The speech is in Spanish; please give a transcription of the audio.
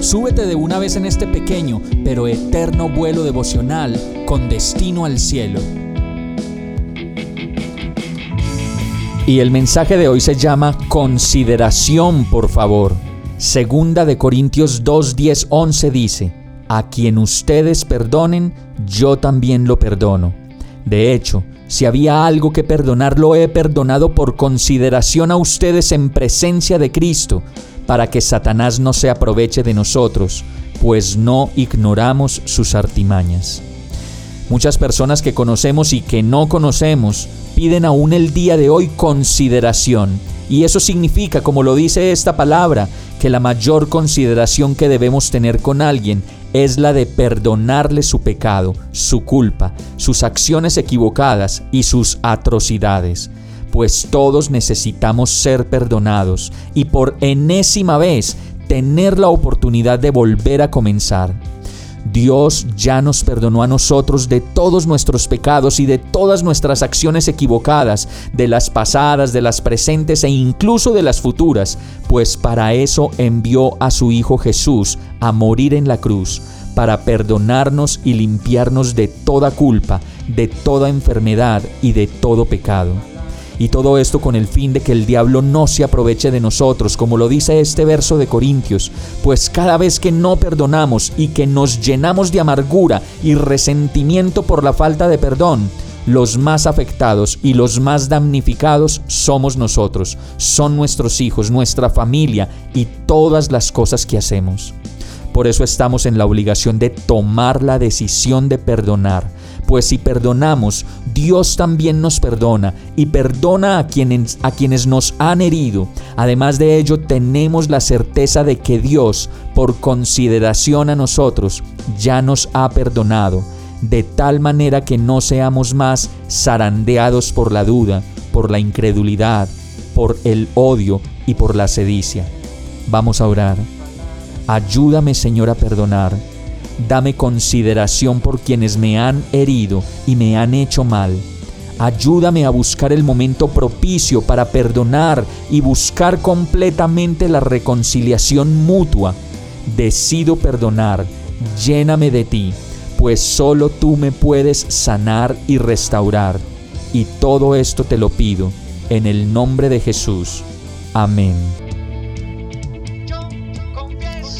súbete de una vez en este pequeño pero eterno vuelo devocional con destino al cielo. Y el mensaje de hoy se llama consideración, por favor. Segunda de Corintios 2, 10, 11 dice, a quien ustedes perdonen, yo también lo perdono. De hecho, si había algo que perdonar, lo he perdonado por consideración a ustedes en presencia de Cristo, para que Satanás no se aproveche de nosotros, pues no ignoramos sus artimañas. Muchas personas que conocemos y que no conocemos piden aún el día de hoy consideración. Y eso significa, como lo dice esta palabra, que la mayor consideración que debemos tener con alguien es la de perdonarle su pecado, su culpa, sus acciones equivocadas y sus atrocidades, pues todos necesitamos ser perdonados y por enésima vez tener la oportunidad de volver a comenzar. Dios ya nos perdonó a nosotros de todos nuestros pecados y de todas nuestras acciones equivocadas, de las pasadas, de las presentes e incluso de las futuras, pues para eso envió a su Hijo Jesús a morir en la cruz, para perdonarnos y limpiarnos de toda culpa, de toda enfermedad y de todo pecado. Y todo esto con el fin de que el diablo no se aproveche de nosotros, como lo dice este verso de Corintios, pues cada vez que no perdonamos y que nos llenamos de amargura y resentimiento por la falta de perdón, los más afectados y los más damnificados somos nosotros, son nuestros hijos, nuestra familia y todas las cosas que hacemos. Por eso estamos en la obligación de tomar la decisión de perdonar, pues si perdonamos, Dios también nos perdona y perdona a quienes, a quienes nos han herido. Además de ello, tenemos la certeza de que Dios, por consideración a nosotros, ya nos ha perdonado, de tal manera que no seamos más zarandeados por la duda, por la incredulidad, por el odio y por la sedicia. Vamos a orar. Ayúdame Señor a perdonar Dame consideración por quienes me han herido y me han hecho mal. Ayúdame a buscar el momento propicio para perdonar y buscar completamente la reconciliación mutua. Decido perdonar, lléname de ti, pues solo tú me puedes sanar y restaurar. Y todo esto te lo pido, en el nombre de Jesús. Amén.